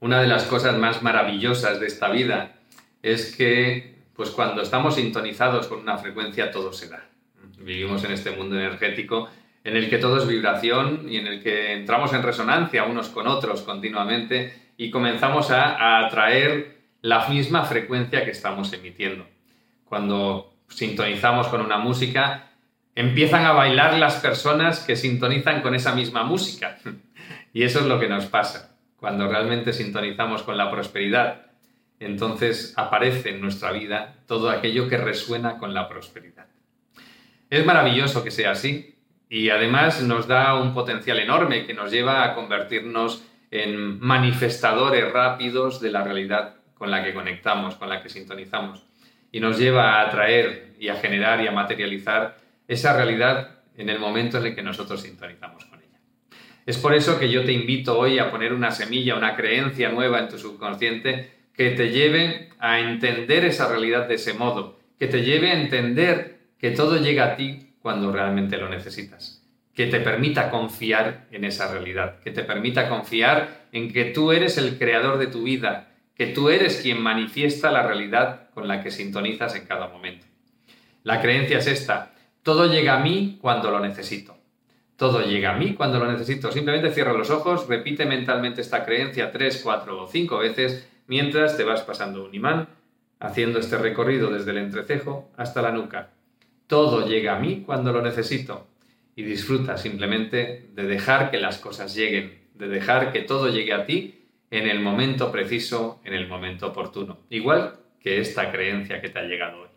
una de las cosas más maravillosas de esta vida es que, pues cuando estamos sintonizados con una frecuencia, todo se da. Vivimos en este mundo energético en el que todo es vibración y en el que entramos en resonancia unos con otros continuamente y comenzamos a, atraer la misma frecuencia que estamos emitiendo. Cuando sintonizamos con una música, empiezan a bailar las personas que sintonizan con esa misma música. Y eso es lo que nos pasa cuando realmente sintonizamos con la prosperidad. Entonces aparece en nuestra vida todo aquello que resuena con la prosperidad. Es maravilloso que sea así y además nos da un potencial enorme que nos lleva a convertirnos en manifestadores rápidos de la realidad con la que conectamos, con la que sintonizamos y nos lleva a atraer y a generar y a materializar esa realidad en el momento en el que nosotros sintonizamos. Es por eso que yo te invito hoy a poner una semilla, una creencia nueva en tu subconsciente que te lleve a entender esa realidad de ese modo, que te lleve a entender que todo llega a ti cuando realmente lo necesitas, que te permita confiar en esa realidad, que te permita confiar en que tú eres el creador de tu vida, que tú eres quien manifiesta la realidad con la que sintonizas en cada momento. La creencia es esta, todo llega a mí cuando lo necesito. Todo llega a mí cuando lo necesito. Simplemente cierra los ojos, repite mentalmente esta creencia tres, cuatro o cinco veces mientras te vas pasando un imán, haciendo este recorrido desde el entrecejo hasta la nuca. Todo llega a mí cuando lo necesito. Y disfruta simplemente de dejar que las cosas lleguen, de dejar que todo llegue a ti en el momento preciso, en el momento oportuno. Igual que esta creencia que te ha llegado hoy.